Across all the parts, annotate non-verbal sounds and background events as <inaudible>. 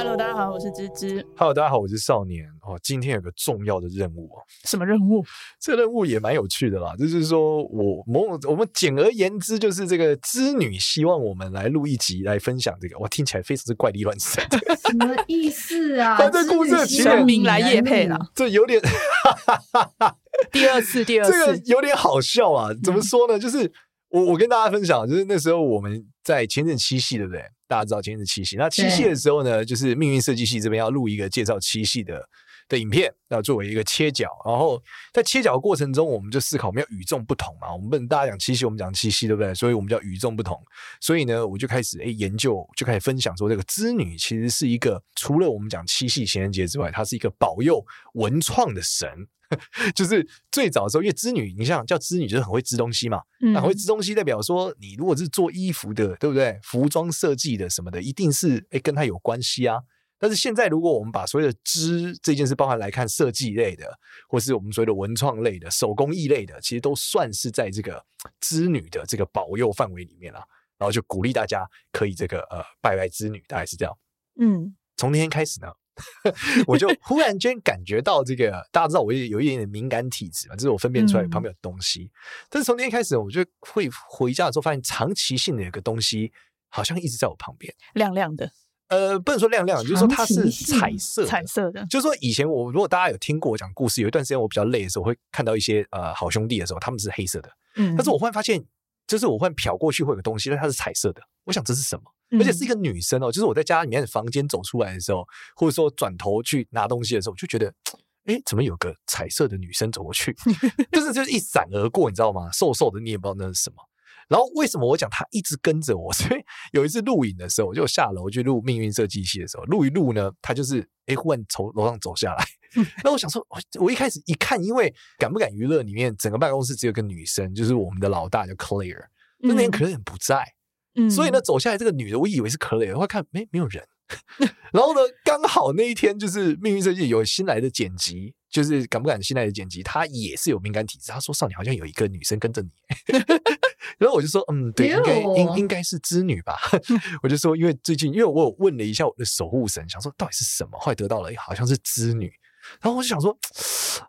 Hello，大家好，我是芝芝。Hello，大家好，我是少年。哦，今天有个重要的任务哦。什么任务？这个任务也蛮有趣的啦。就是说我某我们简而言之，就是这个织女希望我们来录一集来分享这个。哇，听起来非常之怪力乱神。<laughs> 什么意思啊？反正故事的全名来夜配了。这有点第二次，第二次，这个有点好笑啊。怎么说呢？嗯、就是我我跟大家分享，就是那时候我们在前阵七夕，对不对？大家知道今天是七夕，那七夕的时候呢，就是命运设计系这边要录一个介绍七夕的的影片，要作为一个切角。然后在切角的过程中，我们就思考我们要与众不同嘛，我们不能大家讲七夕，我们讲七夕，对不对？所以我们叫与众不同。所以呢，我就开始诶研究，就开始分享说，这个织女其实是一个除了我们讲七夕情人节之外，它是一个保佑文创的神。就是最早的时候，因为织女，你像叫织女，就是很会织东西嘛。那、嗯、会织东西，代表说你如果是做衣服的，对不对？服装设计的什么的，一定是诶跟它有关系啊。但是现在，如果我们把所有的织这件事包含来看，设计类的，或是我们所谓的文创类的、手工艺类的，其实都算是在这个织女的这个保佑范围里面了。然后就鼓励大家可以这个呃拜拜织女，大概是这样。嗯，从那天开始呢。<laughs> 我就忽然间感觉到这个，大家知道我有一点点敏感体质嘛，就是我分辨出来旁边有东西。嗯、但是从那天开始，我就会回家的时候发现，长期性的有个东西好像一直在我旁边，亮亮的。呃，不能说亮亮，就是说它是彩色，彩色的。就是说以前我如果大家有听过我讲故事，有一段时间我比较累的时候，我会看到一些呃好兄弟的时候，他们是黑色的。嗯，但是我忽然发现，就是我忽然瞟过去会有个东西，但它是彩色的。我想这是什么？而且是一个女生哦，就是我在家里面的房间走出来的时候，或者说转头去拿东西的时候，我就觉得，<tsk> 哎，怎么有个彩色的女生走过去？就 <laughs> 是就是一闪而过，你知道吗？瘦瘦的，你也不知道那是什么。然后为什么我讲她一直跟着我？所以有一次录影的时候，我就下楼去录命运设计系的时候，录一录呢，她就是哎忽然从楼上走下来。那我想说，我一开始一看，因为敢不敢娱乐里面整个办公室只有个女生，就是我们的老大叫 Claire，那天 Claire 不在。嗯、所以呢，走下来这个女的，我以为是可蕾，我看没没有人。<laughs> 然后呢，刚好那一天就是命运设计有新来的剪辑，就是敢不敢新来的剪辑，他也是有敏感体质。他说：“少女好像有一个女生跟着你。<laughs> ”然后我就说：“嗯，对，应该应应该是织女吧。<laughs> ”我就说：“因为最近，因为我有问了一下我的守护神，想说到底是什么，后来得到了，好像是织女。然后我就想说：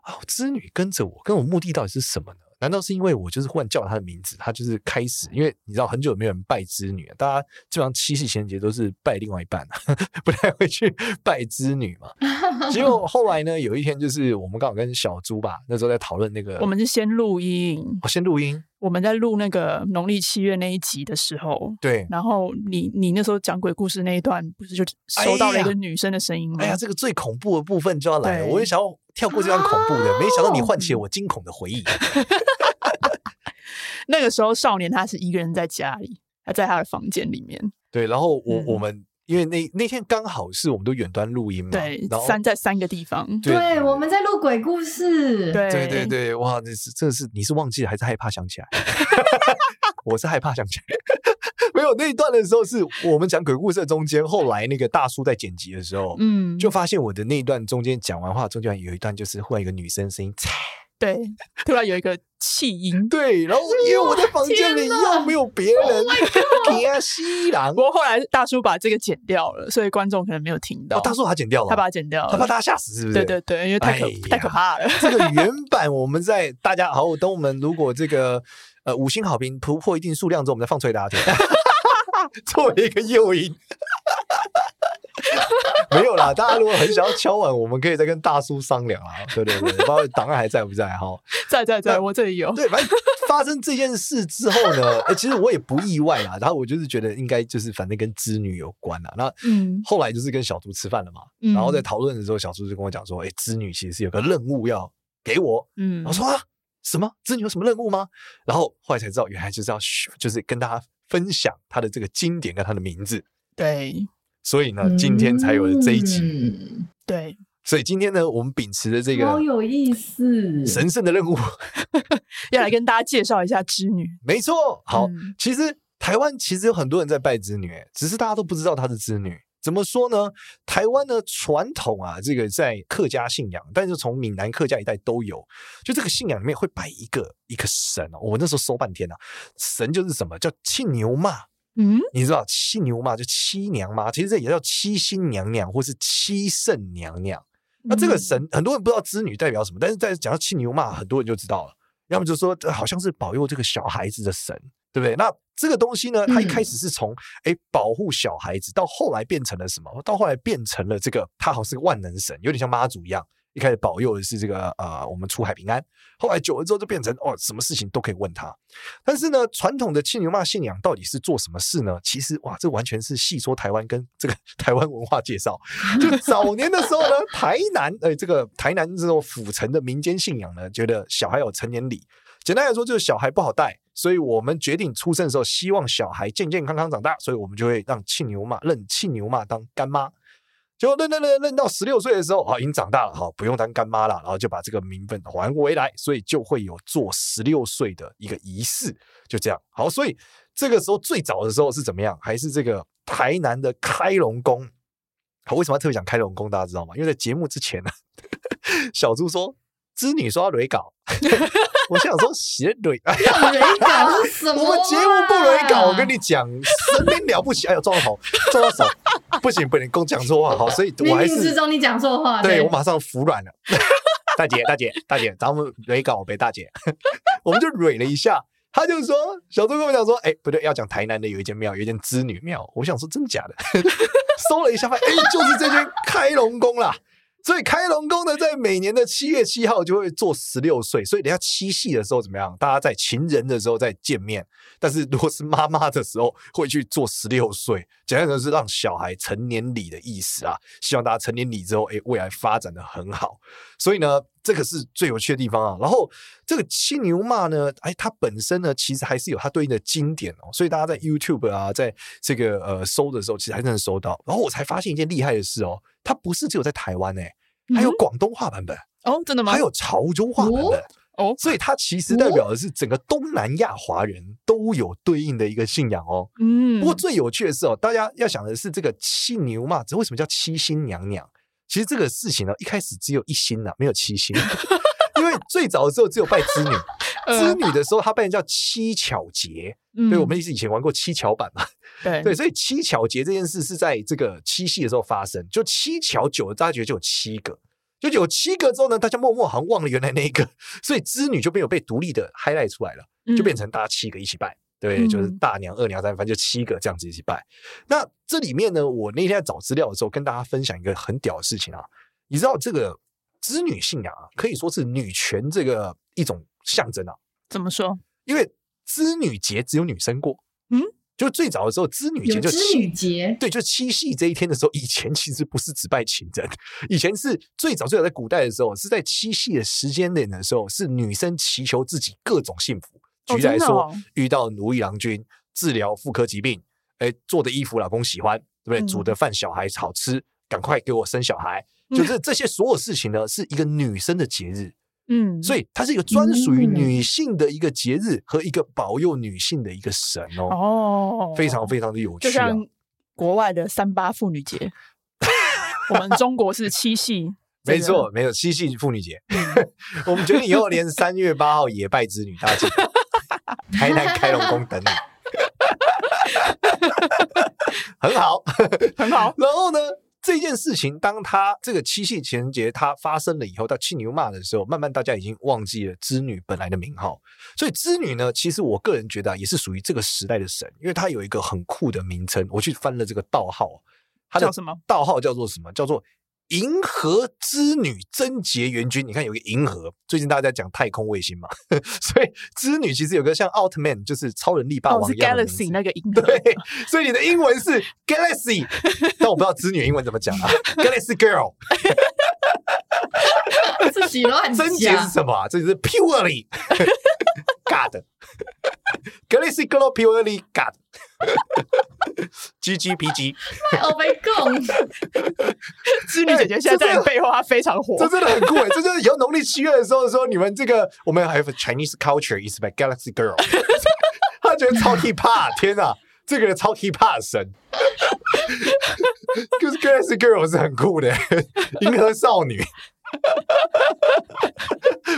啊，织女跟着我，跟我目的到底是什么呢？”难道是因为我就是忽然叫她的名字，她就是开始？因为你知道很久没有人拜织女，大家基本上七夕情人节都是拜另外一半，<laughs> 不太会去拜织女嘛。<laughs> 结果后来呢，有一天就是我们刚好跟小猪吧，那时候在讨论那个，我们是先录音，我先录音。我们在录那个农历七月那一集的时候，对，然后你你那时候讲鬼故事那一段，不是就收到了一个女生的声音吗？哎呀，这个最恐怖的部分就要来了，我也想要跳过这段恐怖的，<laughs> 没想到你唤起了我惊恐的回忆。<laughs> 那个时候少年他是一个人在家里，他在他的房间里面。对，然后我、嗯、我们因为那那天刚好是我们都远端录音嘛，对，三在三个地方，对，对我们在录鬼故事，对对对对，哇，这是这是你是忘记了还是害怕想起来？<laughs> 我是害怕想起来，<laughs> 没有那一段的时候是我们讲鬼故事的中间，后来那个大叔在剪辑的时候，嗯，就发现我的那一段中间讲完话中间有一段就是忽然一个女生声音。<tsk> 对，突然有一个气音，对，然后因为我在房间里又没有别人，给啊吸狼。不过后来大叔把这个剪掉了，所以观众可能没有听到。哦、大叔他剪掉了，他把他剪掉了，他怕大家吓死，是不是？对对对，因为太可、哎、太可怕了。这个原版我们在大家好，等我们如果这个呃五星好评突破一定数量之后，我们再放出来给大家听，<laughs> 作为一个诱因。<laughs> 没有啦，大家如果很想要敲碗，我们可以再跟大叔商量啊。对对对，<laughs> 不知道档案还在不在哈？在在在，我这里有。对，反正发生这件事之后呢，哎、欸，其实我也不意外啦。然后我就是觉得应该就是反正跟织女有关啦。那嗯，后来就是跟小猪吃饭了嘛，嗯、然后在讨论的时候，小猪就跟我讲说：“哎、欸，织女其实是有个任务要给我。”嗯，我说啊，什么？织女有什么任务吗？然后后来才知道，原来就是要就是跟大家分享他的这个经典跟他的名字。对。所以呢，今天才有了这一集。嗯、对，所以今天呢，我们秉持着这个好有意思神圣的任务，<laughs> 要来跟大家介绍一下织女。没错，好，嗯、其实台湾其实有很多人在拜织女，只是大家都不知道她是织女。怎么说呢？台湾的传统啊，这个在客家信仰，但是从闽南客家一带都有，就这个信仰里面会摆一个一个神哦。我那时候搜半天啊，神就是什么叫庆牛妈？嗯，你知道七牛妈就七娘妈，其实这也叫七星娘娘或是七圣娘娘。那这个神很多人不知道织女代表什么，但是在讲到七牛妈，很多人就知道了。要么就说好像是保佑这个小孩子的神。对不对？那这个东西呢，它一开始是从哎、嗯、保护小孩子，到后来变成了什么？到后来变成了这个，他好像是个万能神，有点像妈祖一样。一开始保佑的是这个呃，我们出海平安。后来久了之后，就变成哦，什么事情都可以问他。但是呢，传统的七牛妈信仰到底是做什么事呢？其实哇，这完全是细说台湾跟这个台湾文化介绍。就早年的时候呢，台南哎，这个台南这种府城的民间信仰呢，觉得小孩有成年礼。简单来说，就是小孩不好带，所以我们决定出生的时候，希望小孩健健康康长大，所以我们就会让庆牛妈认庆牛妈当干妈。结果认认认认到十六岁的时候，啊，已经长大了，哈，不用当干妈了，然后就把这个名分还回来，所以就会有做十六岁的一个仪式，就这样。好，所以这个时候最早的时候是怎么样？还是这个台南的开龙宫？好，为什么要特别讲开龙宫？大家知道吗？因为在节目之前呢，小猪说织女说要雷稿。<laughs> 我想说写蕊，蕊稿是什么？我们节目不蕊稿，我跟你讲，神明了不起。哎呦，撞到头，撞到手，不行，不能讲错话。好，所以我还是之中你讲错话，对，我马上服软了。<laughs> 大姐，大姐，大姐，咱们蕊稿呗，大姐，我们就蕊了一下。他就说，小猪跟我讲说，哎，不对，要讲台南的有一间庙，有一间织女庙。我想说，真的假的？<laughs> 搜了一下，发现哎，就是这间开龙宫啦。所以开龙宫呢，在每年的七月七号就会做十六岁。所以等下七夕的时候怎么样？大家在情人的时候再见面。但是如果是妈妈的时候，会去做十六岁，简单的是让小孩成年礼的意思啊。希望大家成年礼之后，哎，未来发展的很好。所以呢，这个是最有趣的地方啊。然后这个七牛骂呢，哎，它本身呢，其实还是有它对应的经典哦。所以大家在 YouTube 啊，在这个呃搜的时候，其实还是能搜到。然后我才发现一件厉害的事哦。它不是只有在台湾哎，还有广东话版本哦，真的吗？还有潮州话版本哦，所以它其实代表的是整个东南亚华人都有对应的一个信仰哦。嗯，不过最有趣的是哦，大家要想的是这个七牛嘛，这为什么叫七星娘娘？其实这个事情呢，一开始只有一星呐，没有七星，<laughs> 因为最早的时候只有拜织女，织女的时候她被人叫七巧节，对，我们是以前玩过七巧板嘛。对对，所以七巧节这件事是在这个七夕的时候发生，就七巧九了，大家觉得就有七个，就有七个之后呢，大家默默好像忘了原来那一个，所以织女就没有被独立的 highlight 出来了，就变成大家七个一起拜，嗯、对，就是大娘、二娘、三，反正就七个这样子一起拜。那这里面呢，我那天在找资料的时候，跟大家分享一个很屌的事情啊，你知道这个织女信仰啊，可以说是女权这个一种象征啊。怎么说？因为织女节只有女生过，嗯。就最早的时候，织女节就织女节，对，就七夕这一天的时候，以前其实不是只拜情人，以前是最早最早在古代的时候，是在七夕的时间点的时候，是女生祈求自己各种幸福。举例来说，哦哦、遇到如意郎君，治疗妇科疾病，哎，做的衣服老公喜欢，对不对？嗯、煮的饭小孩好吃，赶快给我生小孩，就是这些所有事情呢，是一个女生的节日。嗯，所以它是一个专属于女性的一个节日和一个保佑女性的一个神哦，哦，非常非常的有趣，啊，就像国外的三八妇女节，<laughs> 我们中国是七夕，<laughs> 没错，没有七夕妇女节，<laughs> 我们决定以后连三月八号也拜子女大姐，台南开龙宫等你，很好，很好，然后呢？这件事情，当他这个七夕情人节它发生了以后，到七牛骂的时候，慢慢大家已经忘记了织女本来的名号。所以织女呢，其实我个人觉得啊，也是属于这个时代的神，因为它有一个很酷的名称。我去翻了这个道号，它叫什么？道号叫做什么？叫做。银河织女贞洁元君，你看有个银河，最近大家在讲太空卫星嘛，<laughs> 所以织女其实有个像奥特曼，就是超人力霸王一样的、哦、Galaxy 那个银河，对，所以你的英文是 Galaxy，但我不知道织女英文怎么讲啊，<laughs> Galaxy Girl，<laughs> 自己乱讲，贞洁是什么啊？这是 Purely God，Galaxy Girl Purely God。G G P G，我没空。织女姐姐现在在你背后，她非常火，这真的很酷哎！这就是以后农历七月的时候说，你们这个我们还有 Chinese culture is by Galaxy Girl，他他觉得超 hip hop，天哪，这个人超 hip hop 神。就是 Galaxy Girl 是很酷的，银河少女。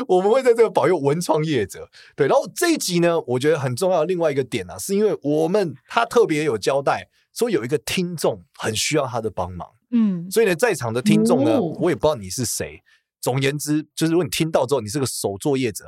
<laughs> 我们会在这个保佑文创业者。对，然后这一集呢，我觉得很重要的另外一个点呢、啊，是因为我们他特别有交代，说有一个听众很需要他的帮忙。嗯，所以呢，在场的听众呢，哦、我也不知道你是谁。总言之，就是如果你听到之后，你是个手作业者，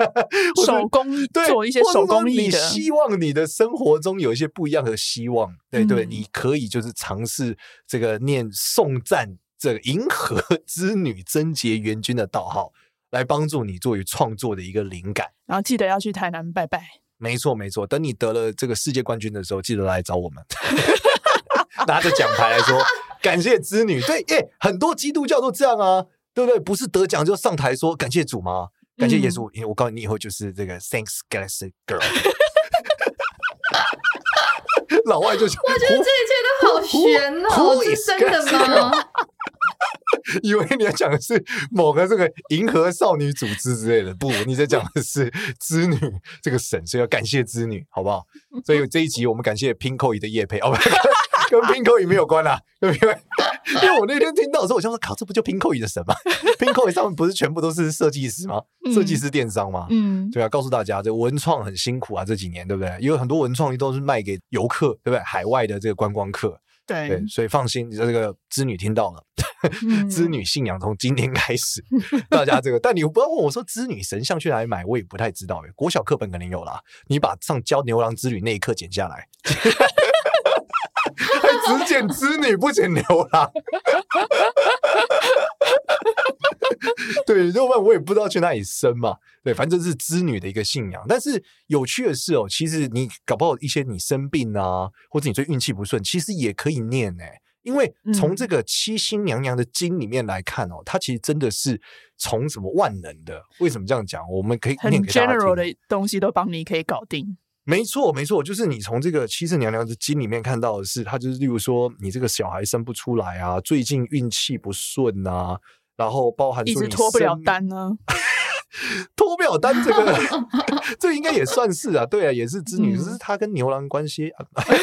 <laughs> 手工对做一些手工艺的，你希望你的生活中有一些不一样的希望，对对，你可以就是尝试这个念颂赞这个银河之女贞洁元君的道号，来帮助你作为创作的一个灵感。然后记得要去台南拜拜。没错没错，等你得了这个世界冠军的时候，记得来找我们，<laughs> 拿着奖牌来说感谢织女。对，耶，很多基督教都这样啊。对不对？不是得奖就上台说感谢主吗？感谢耶稣，嗯、因为我告诉你，以后就是这个 Thanks Galaxy Girl。<laughs> 老外就想，我觉得这一切都好玄哦，是真的吗？以为你要讲的是某个这个银河少女组织之类的，不，你在讲的是织女这个神，所以要感谢织女，好不好？所以这一集我们感谢 Pinkoi 的叶配，哦，跟 Pinkoi 没有关啦，对不对？因为我那天听到的时候，我想说，靠，这不就 Pinkoi 的神吗？Pinkoi 上面不是全部都是设计师吗？设计师电商吗？嗯，对啊，告诉大家，这文创很辛苦啊，这几年对不对？因为很多文创都是卖给游客，对不对？海外的这个观光客，对，对，所以放心，你这个织女听到了，织女信仰从今天开始，大家这个，但你不要问我说织女神像去哪里买，我也不太知道诶。国小课本肯定有啦，你把上教牛郎织女那一课剪下来。<laughs> 还只剪织女不剪牛郎，<laughs> 对，要不然我也不知道去哪里生嘛。对，反正是织女的一个信仰。但是有趣的是哦，其实你搞不好一些你生病啊，或者你最运气不顺，其实也可以念哎、欸。因为从这个七星娘娘的经里面来看哦，它其实真的是从什么万能的。为什么这样讲？我们可以。很 general 的东西都帮你可以搞定。没错，没错，就是你从这个七圣娘娘的经里面看到的是，她就是例如说，你这个小孩生不出来啊，最近运气不顺啊，然后包含说你一直脱不了单呢、啊，<laughs> 脱不了单这个，<laughs> 这应该也算是啊，对啊，也是织女，只、嗯、是他跟牛郎关系，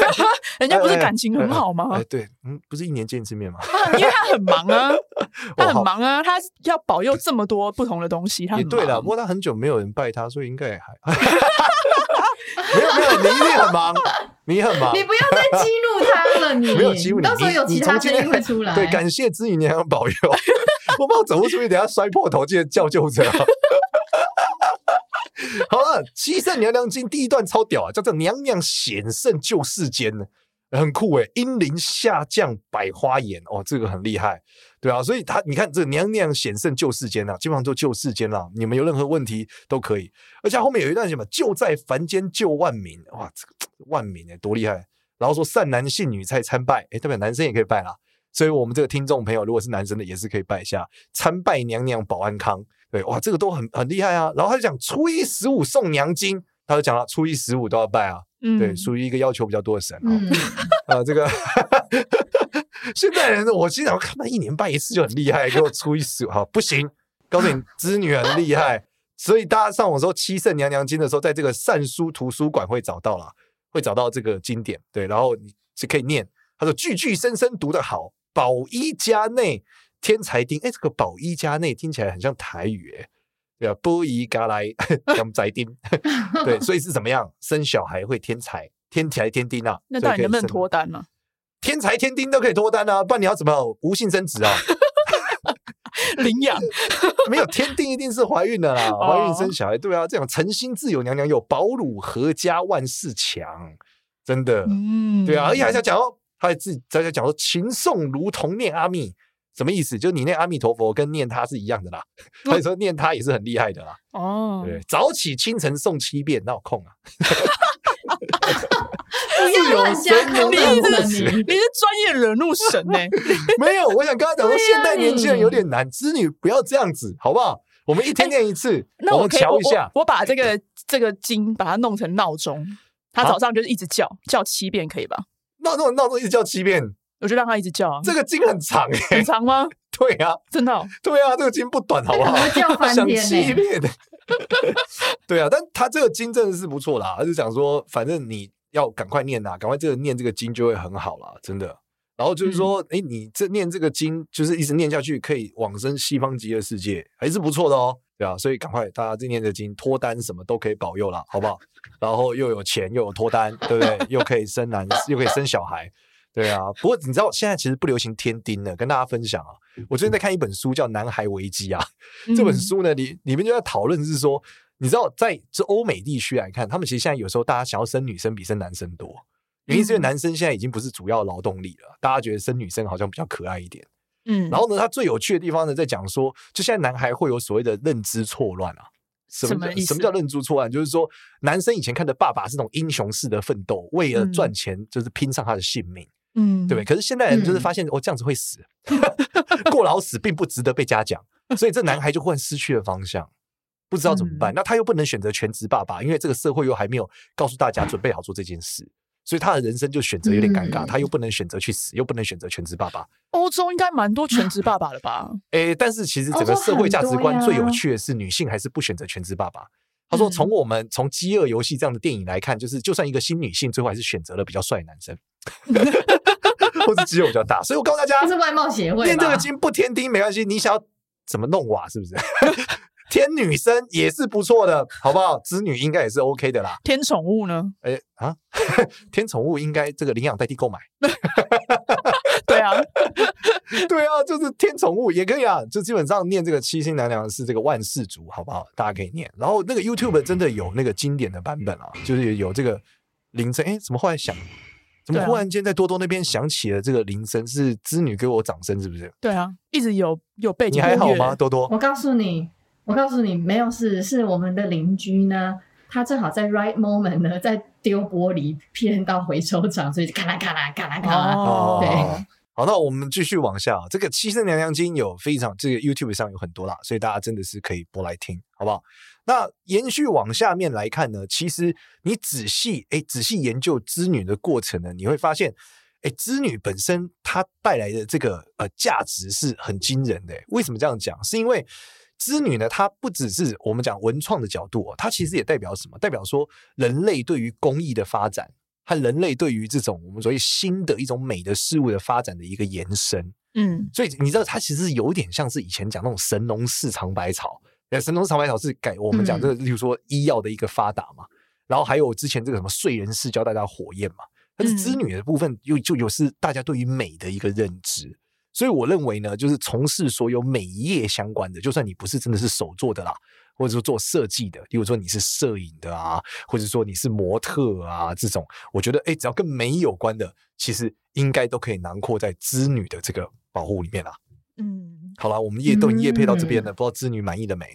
<laughs> 人家不是感情很好吗？哎，哎，哎，对，嗯，不是一年见一次面吗？因为他很忙啊，他很忙啊，他要保佑这么多不同的东西，他也对了，不过他很久没有人拜他，所以应该也还。没有没有，你一定很忙，你很忙，你不要再激怒他了，你没有激怒你，到时候有其他声音会出来。对，感谢织女娘娘保佑，我怕走不出去，等下摔破头，记得叫救护车。<laughs> 好了，《七圣娘娘经》第一段超屌啊，叫做“娘娘显圣救世间”呢。很酷诶，英灵下降百花颜哦，这个很厉害，对啊，所以他你看这个娘娘显圣救世间啊，基本上都救世间了，你们有任何问题都可以，而且后面有一段什么救在凡间救万民，哇，这个万民诶，多厉害！然后说善男信女才参拜，诶，代表男生也可以拜啦，所以我们这个听众朋友如果是男生的也是可以拜一下参拜娘娘保安康，对，哇，这个都很很厉害啊。然后他就讲初一十五送娘经，他就讲了初一十五都要拜啊。嗯，对，属于一个要求比较多的神啊、嗯。呃。<laughs> 这个 <laughs> 现代人，我经常看他一年拜一次就很厉害，给我初一十五，好不行，告诉你，织女很厉害，所以大家上网搜《七圣娘娘经》的时候，在这个善书图书馆会找到了，会找到这个经典，对，然后你是可以念，他说句句声声读得好，保一家内天才丁，哎，这个保一家内听起来很像台语，哎。对啊，不宜嘎来养宅丁，<laughs> <laughs> 对，所以是怎么样？生小孩会天才，天才天丁啊。<laughs> 那到底能不能脱单呢？天才天丁都可以脱单啊，不然你要怎么无性生殖啊？领养没有天丁一定是怀孕的啦，怀孕生小孩，对啊，这样诚心自有娘娘有，保乳合家万事强，真的，嗯，对啊，而且还在讲哦，他还自己在讲说勤诵如同念阿弥。什么意思？就你念阿弥陀佛跟念他是一样的啦。<laughs> 所以说念他也是很厉害的啦。哦，对，早起清晨诵七遍，哪有空啊？<laughs> 不要乱讲，你是你是专业惹怒神呢？<laughs> 没有，我想跟他讲说，现代年轻人有点难，织女不要这样子，好不好？我们一天念一次，那我瞧一下。我把这个这个经把它弄成闹钟，他早上就是一直叫叫七遍，可以吧？闹钟闹钟一直叫七遍。我就让他一直叫啊，这个经很长哎，很长吗？<laughs> 对啊，真的，对啊，这个经不短，好不好？<laughs> 叫翻天呢，<laughs> 对啊，但他这个经真的是不错啦，他就讲说，反正你要赶快念呐，赶快这个念这个经就会很好啦，真的。然后就是说，哎、嗯，你这念这个经，就是一直念下去，可以往生西方极乐世界，还是不错的哦，对啊，所以赶快大家这念这经，脱单什么都可以保佑了，好不好？然后又有钱，又有脱单，对不对？又可以生男，又可以生小孩，对啊。不过你知道现在其实不流行天丁了，跟大家分享啊，我最近在看一本书叫《男孩危机》啊，嗯、这本书呢，里里面就在讨论是说，你知道在这欧美地区来看，他们其实现在有时候大家想要生女生比生男生多。原因是因为男生现在已经不是主要劳动力了，大家觉得生女生好像比较可爱一点。嗯，然后呢，他最有趣的地方呢，在讲说，就现在男孩会有所谓的认知错乱啊。什么，什么叫认知错乱？就是说，男生以前看的爸爸是那种英雄式的奋斗，为了赚钱就是拼上他的性命，嗯，对不对？可是现在人就是发现，哦，这样子会死，<laughs> 过劳死并不值得被嘉奖，所以这男孩就忽然失去了方向，不知道怎么办。那他又不能选择全职爸爸，因为这个社会又还没有告诉大家准备好做这件事。所以他的人生就选择有点尴尬，嗯、他又不能选择去死，又不能选择全职爸爸。欧洲应该蛮多全职爸爸的吧？<laughs> 诶、欸，但是其实整个社会价值观最有趣的是，女性还是不选择全职爸爸。他说，从我们从《饥饿游戏》这样的电影来看，就是就算一个新女性，最后还是选择了比较帅的男生，<laughs> 或者肌肉比较大。所以我告诉大家，这是外貌协会，念这个经不添丁没关系，你想要怎么弄瓦是不是？添女生也是不错的，好不好？织女应该也是 OK 的啦。天宠物呢？哎、欸、啊，<laughs> 天宠物应该这个领养代替购买。<laughs> 对啊，<laughs> 对啊，就是天宠物也可以啊。就基本上念这个七星娘娘是这个万事足，好不好？大家可以念。然后那个 YouTube 真的有那个经典的版本啊，就是有这个铃声。哎、欸，怎么后来响？怎么忽然间在多多那边响起了这个铃声？是织女给我掌声，是不是？对啊，一直有有背景。你还好吗，多多？我告诉你。我告诉你，没有事，是我们的邻居呢，他正好在 right moment 呢，在丢玻璃片到回收厂，所以咔啦咔啦咔啦咔啦。哦，对，<laughs> 好，那我们继续往下。这个七星娘娘经有非常，这个 YouTube 上有很多啦，所以大家真的是可以播来听，好不好？那延续往下面来看呢，其实你仔细哎仔细研究织女的过程呢，你会发现，哎，织女本身它带来的这个呃价值是很惊人的。为什么这样讲？是因为织女呢，它不只是我们讲文创的角度哦，它其实也代表什么？代表说人类对于工艺的发展和人类对于这种我们所谓新的一种美的事物的发展的一个延伸。嗯，所以你知道，它其实有点像是以前讲那种神农氏尝百草。神农氏尝百草是改我们讲这个，例如说医药的一个发达嘛。然后还有之前这个什么燧人氏教大家火焰嘛。但是织女的部分又就有是大家对于美的一个认知。所以我认为呢，就是从事所有美业相关的，就算你不是真的是手做的啦，或者说做设计的，比如说你是摄影的啊，或者说你是模特啊这种，我觉得哎，只要跟美有关的，其实应该都可以囊括在织女的这个保护里面啦。嗯，好了，我们业都业配到这边了，嗯、不知道织女满意了没？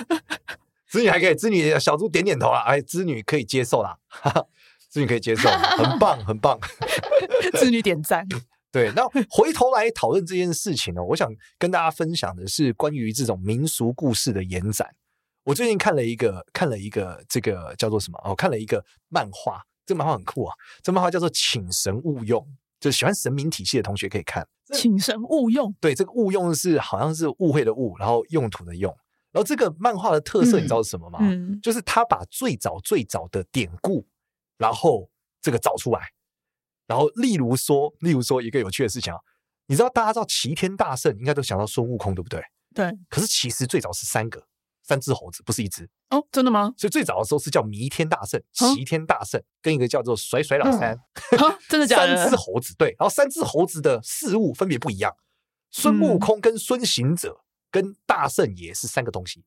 <laughs> 织女还可以，织女小猪点点头啊，哎，织女可以接受啦，哈哈，织女可以接受，很棒，很棒，<laughs> 织女点赞。对，那回头来讨论这件事情呢，我想跟大家分享的是关于这种民俗故事的延展。我最近看了一个，看了一个这个叫做什么？哦看了一个漫画，这个漫画很酷啊。这个漫画叫做《请神勿用》，就是喜欢神明体系的同学可以看。请神勿用，对，这个勿用是好像是误会的误，然后用途的用。然后这个漫画的特色你知道是什么吗？嗯，就是他把最早最早的典故，然后这个找出来。然后，例如说，例如说一个有趣的事情啊，你知道大家知道齐天大圣应该都想到孙悟空，对不对？对。可是其实最早是三个，三只猴子，不是一只。哦，真的吗？所以最早的时候是叫弥天大圣、齐天大圣，跟一个叫做甩甩老三。真的假的？三只猴子，对。然后三只猴子的事物分别不一样。孙悟空跟孙行者跟大圣爷是三个东西。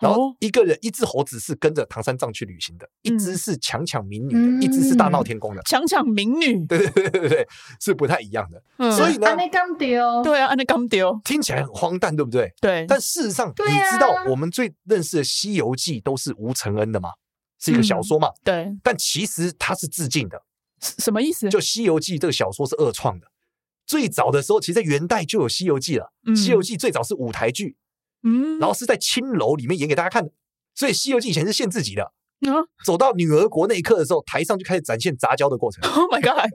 然后一个人，一只猴子是跟着唐三藏去旅行的，一只是强抢民女的，一只是大闹天宫的。强抢民女，对对对对对，是不太一样的。所以呢，安内刚丢，对啊，安内刚丢，听起来很荒诞，对不对？对。但事实上，你知道我们最认识的《西游记》都是吴承恩的吗？是一个小说嘛？对。但其实它是致敬的，什么意思？就《西游记》这个小说是二创的。最早的时候，其实在元代就有《西游记》了，《西游记》最早是舞台剧。嗯，然后是在青楼里面演给大家看的，所以《西游记》以前是限制级的。嗯，走到女儿国那一刻的时候，台上就开始展现杂交的过程。<laughs> Oh my god！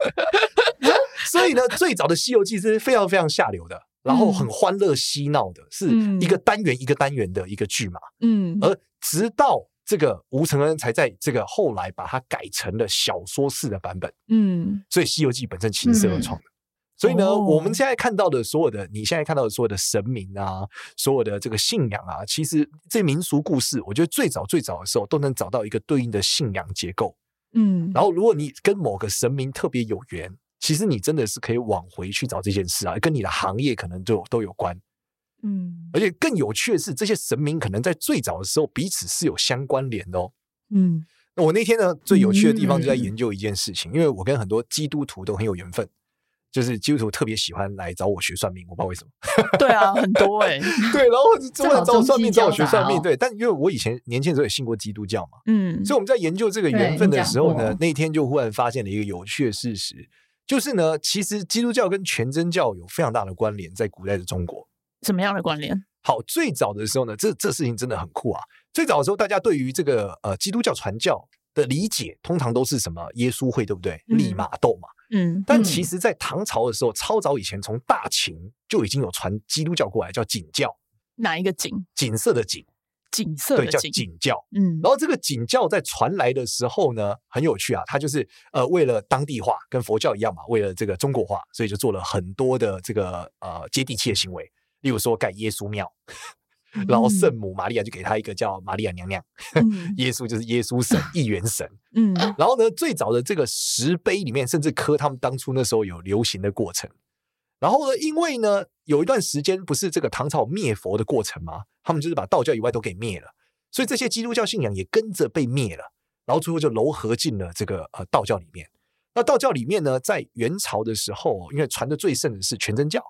<laughs> 所以呢，最早的《西游记》是非常非常下流的。然后很欢乐嬉闹的，是一个单元一个单元的一个剧嘛。嗯，而直到这个吴承恩才在这个后来把它改成了小说式的版本。嗯，所以《西游记》本身其实是二创的。所以呢，我们现在看到的所有的，你现在看到的所有的神明啊，所有的这个信仰啊，其实这民俗故事，我觉得最早最早的时候都能找到一个对应的信仰结构。嗯，然后如果你跟某个神明特别有缘，其实你真的是可以往回去找这件事啊，跟你的行业可能就都有关。嗯，而且更有趣的是，这些神明可能在最早的时候彼此是有相关联的哦。嗯，那我那天呢，最有趣的地方就在研究一件事情，因为我跟很多基督徒都很有缘分。就是基督徒特别喜欢来找我学算命，我不知道为什么。对啊，很多哎、欸。<laughs> 对，然后就找我算命，找我学算命。对，但因为我以前年轻的时候也信过基督教嘛，嗯，所以我们在研究这个缘分的时候呢，那天就忽然发现了一个有趣的事实，就是呢，其实基督教跟全真教有非常大的关联，在古代的中国。什么样的关联？好，最早的时候呢，这这事情真的很酷啊。最早的时候，大家对于这个呃基督教传教的理解，通常都是什么耶稣会，对不对？利玛窦嘛。嗯，但其实，在唐朝的时候，超早以前，从大秦就已经有传基督教过来，叫景教。哪一个景？景色的景，景色的叫景教。嗯，然后这个景教在传来的时候呢，很有趣啊，它就是呃，为了当地化，跟佛教一样嘛，为了这个中国化，所以就做了很多的这个呃接地气的行为，例如说盖耶稣庙。然后圣母玛利亚就给他一个叫玛利亚娘娘，嗯、<laughs> 耶稣就是耶稣神，一元神。嗯，然后呢，最早的这个石碑里面甚至刻他们当初那时候有流行的过程。然后呢，因为呢有一段时间不是这个唐朝灭佛的过程吗？他们就是把道教以外都给灭了，所以这些基督教信仰也跟着被灭了。然后最后就糅合进了这个呃道教里面。那道教里面呢，在元朝的时候，因为传的最盛的是全真教。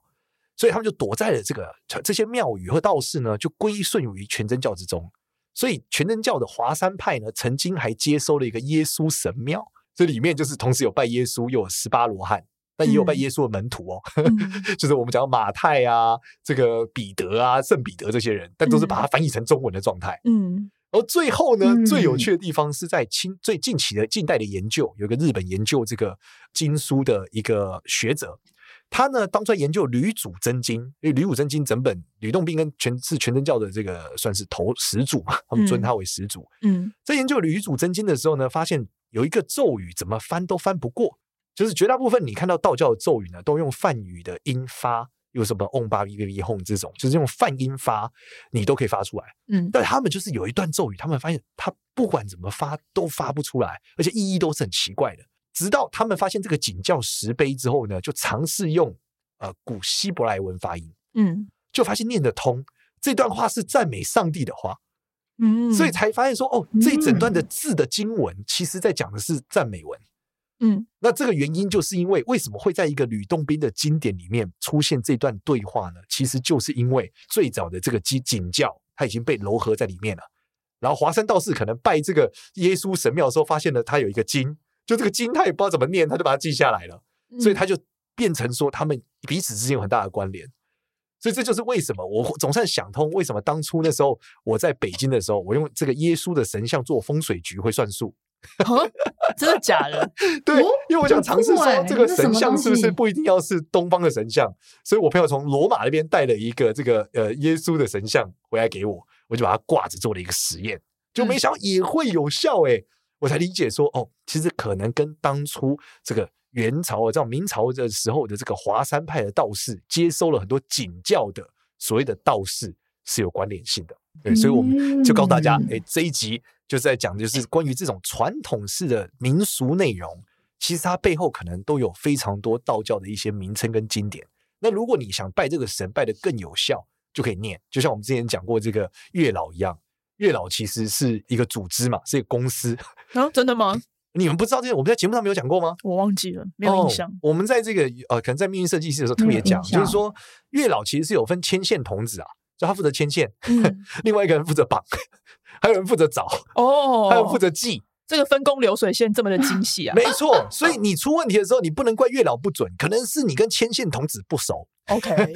所以他们就躲在了这个这些庙宇和道士呢，就归顺于全真教之中。所以全真教的华山派呢，曾经还接收了一个耶稣神庙，这里面就是同时有拜耶稣，又有十八罗汉，但也有拜耶稣的门徒哦，嗯、<laughs> 就是我们讲马太啊，这个彼得啊，圣彼得这些人，但都是把它翻译成中文的状态。嗯，然后最后呢，嗯、最有趣的地方是在清最近期的近代的研究，有一个日本研究这个经书的一个学者。他呢，当初研究《吕祖真经》，因为《吕祖真经》整本，吕洞宾跟全是全真教的这个算是头始祖嘛，他们尊他为始祖。嗯，在研究《吕祖真经》的时候呢，发现有一个咒语怎么翻都翻不过，就是绝大部分你看到道教的咒语呢，都用梵语的音发，有什么嗡巴比比比吽这种，就是用梵音发，你都可以发出来。嗯，但他们就是有一段咒语，他们发现他不管怎么发都发不出来，而且意义都是很奇怪的。直到他们发现这个景教石碑之后呢，就尝试用呃古希伯来文发音，嗯，就发现念得通。这段话是赞美上帝的话，嗯，所以才发现说，哦，这一整段的字的经文，其实在讲的是赞美文，嗯。那这个原因就是因为为什么会在一个吕洞宾的经典里面出现这段对话呢？其实就是因为最早的这个景景教，它已经被糅合在里面了。然后华山道士可能拜这个耶稣神庙的时候，发现了他有一个经。就这个经，他也不知道怎么念，他就把它记下来了，所以他就变成说他们彼此之间有很大的关联，所以这就是为什么我总算想通为什么当初那时候我在北京的时候，我用这个耶稣的神像做风水局会算数，真的假的？<laughs> 对，因为我想尝试说这个神像是不是不一定要是东方的神像，所以我朋友从罗马那边带了一个这个呃耶稣的神像回来给我，我就把它挂着做了一个实验，就没想到也会有效哎。我才理解说，哦，其实可能跟当初这个元朝、这样明朝的时候的这个华山派的道士接收了很多景教的所谓的道士是有关联性的。对，所以我们就告诉大家，哎，这一集就是在讲，就是关于这种传统式的民俗内容，其实它背后可能都有非常多道教的一些名称跟经典。那如果你想拜这个神拜得更有效，就可以念，就像我们之前讲过这个月老一样。月老其实是一个组织嘛，是一个公司啊？真的吗？<laughs> 你们不知道这些？我们在节目上没有讲过吗？我忘记了，没有印象。哦、我们在这个呃，可能在命运设计师的时候特别讲，就是说月老其实是有分牵线童子啊，就他负责牵线，嗯、另外一个人负责绑，<laughs> 还有人负责找哦，还有人负责记。这个分工流水线这么的精细啊！没错，所以你出问题的时候，你不能怪月老不准，可能是你跟牵线童子不熟。<laughs> OK，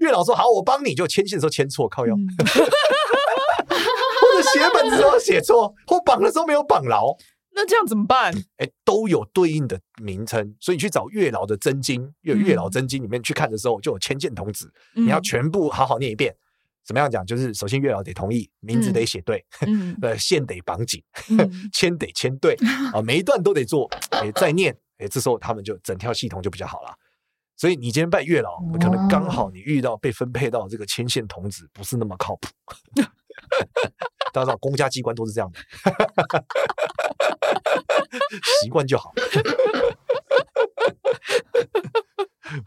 月老说好，我帮你，就牵线的时候牵错，靠腰。嗯写本子的时候写错，或绑的时候没有绑牢，那这样怎么办？哎，都有对应的名称，所以你去找月老的真经，月月老真经里面去看的时候，就有牵线童子，嗯、你要全部好好念一遍。怎么样讲？就是首先月老得同意，名字得写对，嗯，<laughs> 呃，线得绑紧，签、嗯、<laughs> 得签对啊，<laughs> 每一段都得做，哎，再念，哎，这时候他们就整条系统就比较好了。所以你今天拜月老，可能刚好你遇到被分配到这个牵线童子，不是那么靠谱。大家知道，公家机关都是这样的，习惯就好。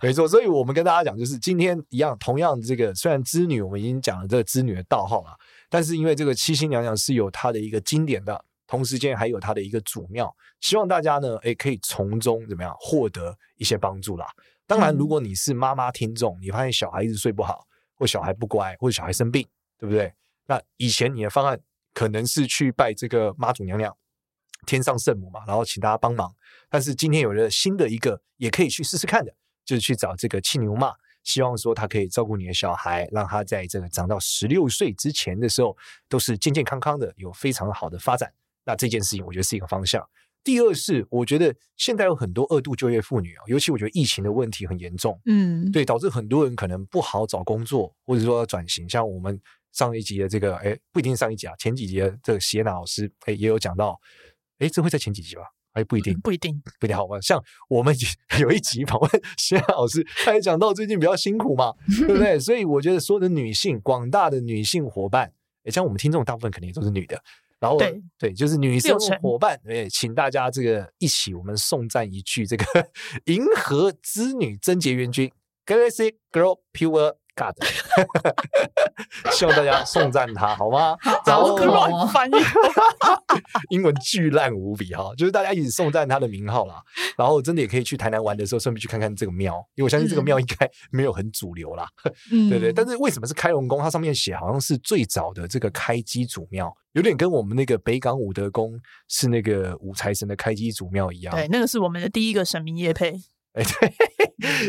没错，所以我们跟大家讲，就是今天一样，同样这个虽然织女我们已经讲了这个织女的道号了，但是因为这个七星娘娘是有她的一个经典的，同时间还有她的一个祖庙，希望大家呢，诶，可以从中怎么样获得一些帮助啦。当然，如果你是妈妈听众，你发现小孩一直睡不好，或小孩不乖，或者小孩生病，对不对？那以前你的方案可能是去拜这个妈祖娘娘、天上圣母嘛，然后请大家帮忙。但是今天有了新的一个，也可以去试试看的，就是去找这个青牛妈，希望说他可以照顾你的小孩，让他在这个长到十六岁之前的时候都是健健康康的，有非常好的发展。那这件事情，我觉得是一个方向。第二是，我觉得现在有很多二度就业妇女啊，尤其我觉得疫情的问题很严重，嗯，对，导致很多人可能不好找工作，或者说要转型。像我们上一集的这个，哎，不一定上一集啊，前几集的这个谢娜老师，哎，也有讲到，哎，这会在前几集吧？哎，不一定，不一定，不一定好吧？像我们 <laughs> 有一集访问谢娜老师，他也讲到最近比较辛苦嘛，<laughs> 对不对？所以我觉得所有的女性，广大的女性伙伴，哎，像我们听众大部分肯定都是女的。然后对，对，就是女性伙伴，哎，请大家这个一起，我们颂赞一句这个 <laughs> 银河织女贞洁元君，Galaxy Girl Pure God，希望大家颂赞他，好吗？好乱翻译，英文巨烂无比哈，就是大家一起颂赞他的名号啦。然后真的也可以去台南玩的时候，顺便去看看这个庙，因为我相信这个庙应该没有很主流啦。嗯、<laughs> 对对，但是为什么是开隆宫？它上面写好像是最早的这个开基祖庙，有点跟我们那个北港武德宫是那个武财神的开基祖庙一样。对，那个是我们的第一个神明业配。哎，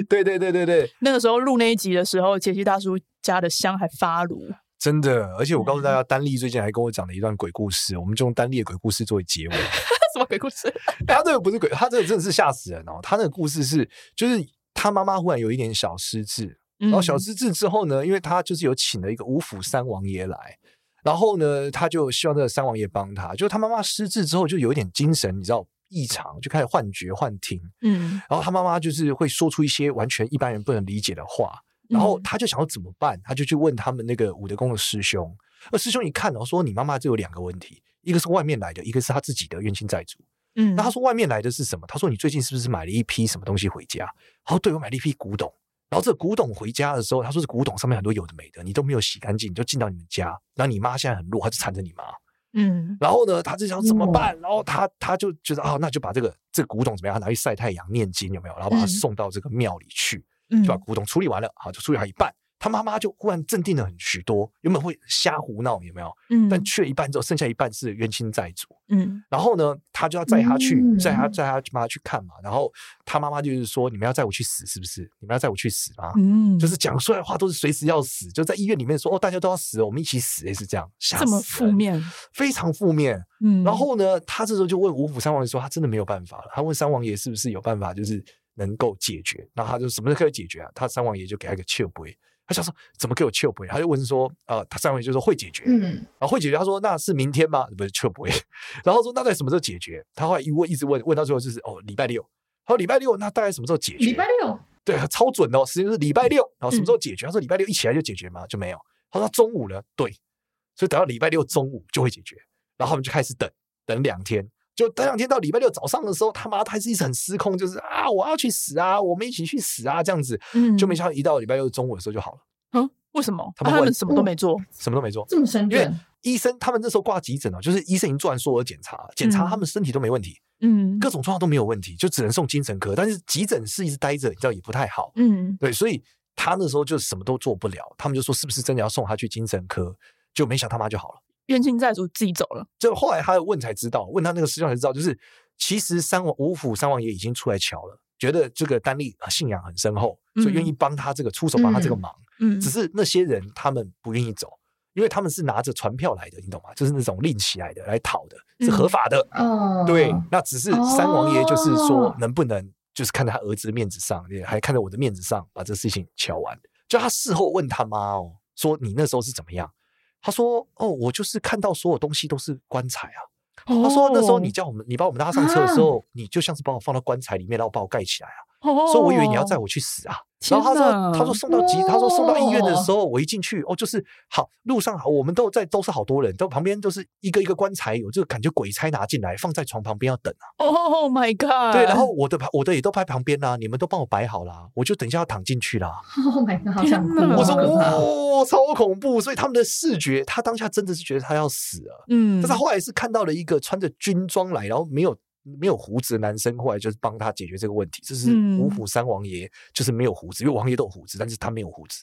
对，<laughs> 对对对对对，那个时候录那一集的时候，杰西大叔家的香还发炉，真的。而且我告诉大家，丹丽最近还跟我讲了一段鬼故事，我们就用丹丽的鬼故事作为结尾。<laughs> 什么鬼故事？他这个不是鬼，他这个真的是吓死人哦。他那个故事是，就是他妈妈忽然有一点小失智，然后小失智之后呢，因为他就是有请了一个五府三王爷来，然后呢，他就希望这个三王爷帮他。就他妈妈失智之后，就有一点精神，你知道。异常就开始幻觉、幻听，嗯，然后他妈妈就是会说出一些完全一般人不能理解的话，然后他就想要怎么办，他就去问他们那个武德宫的师兄，那师兄一看，然后说：“你妈妈就有两个问题，一个是外面来的，一个是他自己的冤亲债主。”嗯，那他说外面来的是什么？他说：“你最近是不是买了一批什么东西回家？”然后对，我买了一批古董，然后这古董回家的时候，他说是古董上面很多有的没的，你都没有洗干净，你就进到你们家，然后你妈现在很弱，他就缠着你妈。嗯，然后呢，他就想怎么办？然后他他就觉得啊，那就把这个这个古董怎么样？他拿去晒太阳、念经有没有？然后把它送到这个庙里去，就把古董处理完了，好，就处理好一半。他妈妈就忽然镇定了很许多，原本会瞎胡闹有没有？嗯，但去了一半之后，剩下一半是冤亲债主。嗯，然后呢，他就要载他去，载他载他妈去看嘛。然后他妈妈就是说：“你们要载我去死是不是？你们要载我去死吗？”嗯，就是讲出来的话都是随时要死，就在医院里面说：“哦，大家都要死，我们一起死。”也是这样，这么负面，非常负面。嗯，然后呢，他这时候就问五府三王爷说：“他真的没有办法了。”他问三王爷是不是有办法，就是能够解决？然后他就什么都可以解决啊。他三王爷就给他一个笑杯。他想说怎么给我撤回？他就问说，呃，他上回就说会解决，嗯，然后会解决。他说那是明天吗？不是撤回。<laughs> 然后说那在什么时候解决？他后来一问一直问，问到最后就是哦，礼拜六。他说礼拜六，那大概什么时候解决？礼拜六，对，超准哦，时间是礼拜六。然后什么时候解决？嗯、他说礼拜六一起来就解决吗？就没有。他说中午呢，对，所以等到礼拜六中午就会解决。然后他们就开始等，等两天。就等两天到礼拜六早上的时候，他妈他还是一直很失控，就是啊，我要去死啊，我们一起去死啊，这样子。嗯，就没想到一到礼拜六中午的时候就好了。嗯。为什么他们，什么都没做，什么都没做，这么神秘？因为医生他们那时候挂急诊啊，就是医生已经做完所有的检查，检查他们身体都没问题，嗯，各种状况都没有问题，就只能送精神科。但是急诊室一直待着，你知道也不太好，嗯，对，所以他那时候就什么都做不了。他们就说是不是真的要送他去精神科？就没想他妈就好了，冤亲债主自己走了。就后来他问才知道，问他那个师兄才知道，就是其实三王五府三王爷已经出来瞧了，觉得这个丹丽信仰很深厚，所以愿意帮他这个出手帮他这个忙。嗯，只是那些人他们不愿意走，因为他们是拿着传票来的，你懂吗？就是那种拎起来的来讨的，是合法的。嗯，对，那只是三王爷就是说，能不能就是看在他儿子的面子上，也还看在我的面子上，把这事情瞧完。就他事后问他妈哦，说你那时候是怎么样？他说哦，我就是看到所有东西都是棺材啊。他说那时候你叫我们，你把我们拉上车的时候，你就像是把我放到棺材里面，然后把我盖起来啊。所以我以为你要载我去死啊。然后他说：“他说送到急，他说送到医院的时候，我一进去哦，就是好路上好，我们都在都是好多人，都旁边都是一个一个棺材，有这个感觉鬼差拿进来放在床旁边要等啊。Oh my god！对，然后我的我的也都拍旁边啦，你们都帮我摆好啦，我就等一下要躺进去啦。<laughs> Oh my god！好想哭，我说哇，超恐怖！所以他们的视觉，他当下真的是觉得他要死了。嗯，但是后来是看到了一个穿着军装来，然后没有。没有胡子的男生后来就是帮他解决这个问题，这是五虎三王爷，就是没有胡子，因为王爷都有胡子，但是他没有胡子，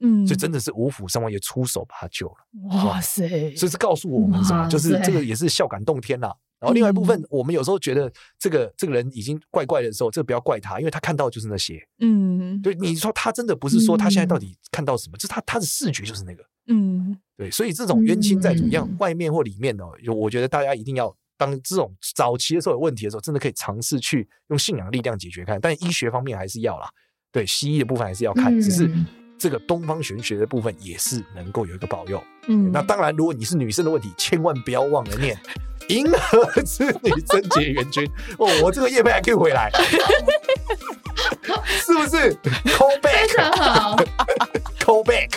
嗯，所以真的是五虎三王爷出手把他救了。哇塞！所以是告诉我们什么？就是这个也是孝感动天呐。然后另外一部分，我们有时候觉得这个这个人已经怪怪的时候，这个不要怪他，因为他看到就是那些。嗯，对，你说他真的不是说他现在到底看到什么，就是他他的视觉就是那个。嗯，对，所以这种冤亲再怎么样，外面或里面哦，我觉得大家一定要。当这种早期的时候有问题的时候，真的可以尝试去用信仰力量解决看，但医学方面还是要啦。对，西医的部分还是要看，只是这个东方玄学的部分也是能够有一个保佑。嗯，那当然，如果你是女生的问题，千万不要忘了念银河之女贞洁元君哦，我这个业配还可以回来，<laughs> 是不是？Call back，非常好，Call back。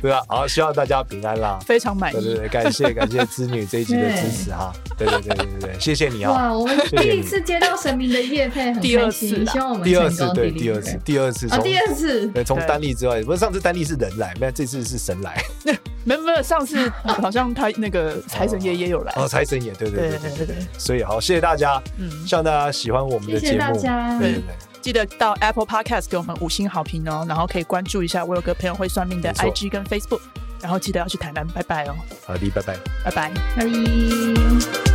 对啊，好，希望大家平安啦，非常满意。对对对，感谢感谢织女这一集的支持哈。对对对对对对，谢谢你啊。哇，我们第一次接到神明的叶配，很开心。希望我们第二次对第二次第二次啊第二次对从丹立之外，不是上次丹立是人来，没有这次是神来。没有没有，上次 <laughs> 好像他那个财神爷也有来。哦，财神爷，对对对对对对。所以好，谢谢大家，嗯，希望大家喜欢我们的节目。谢谢大家。对对对。记得到 Apple Podcast 给我们五星好评哦，然后可以关注一下我有个朋友会算命的 IG 跟 Facebook，然后记得要去台南，拜拜哦。好的，拜拜，拜拜，拜拜。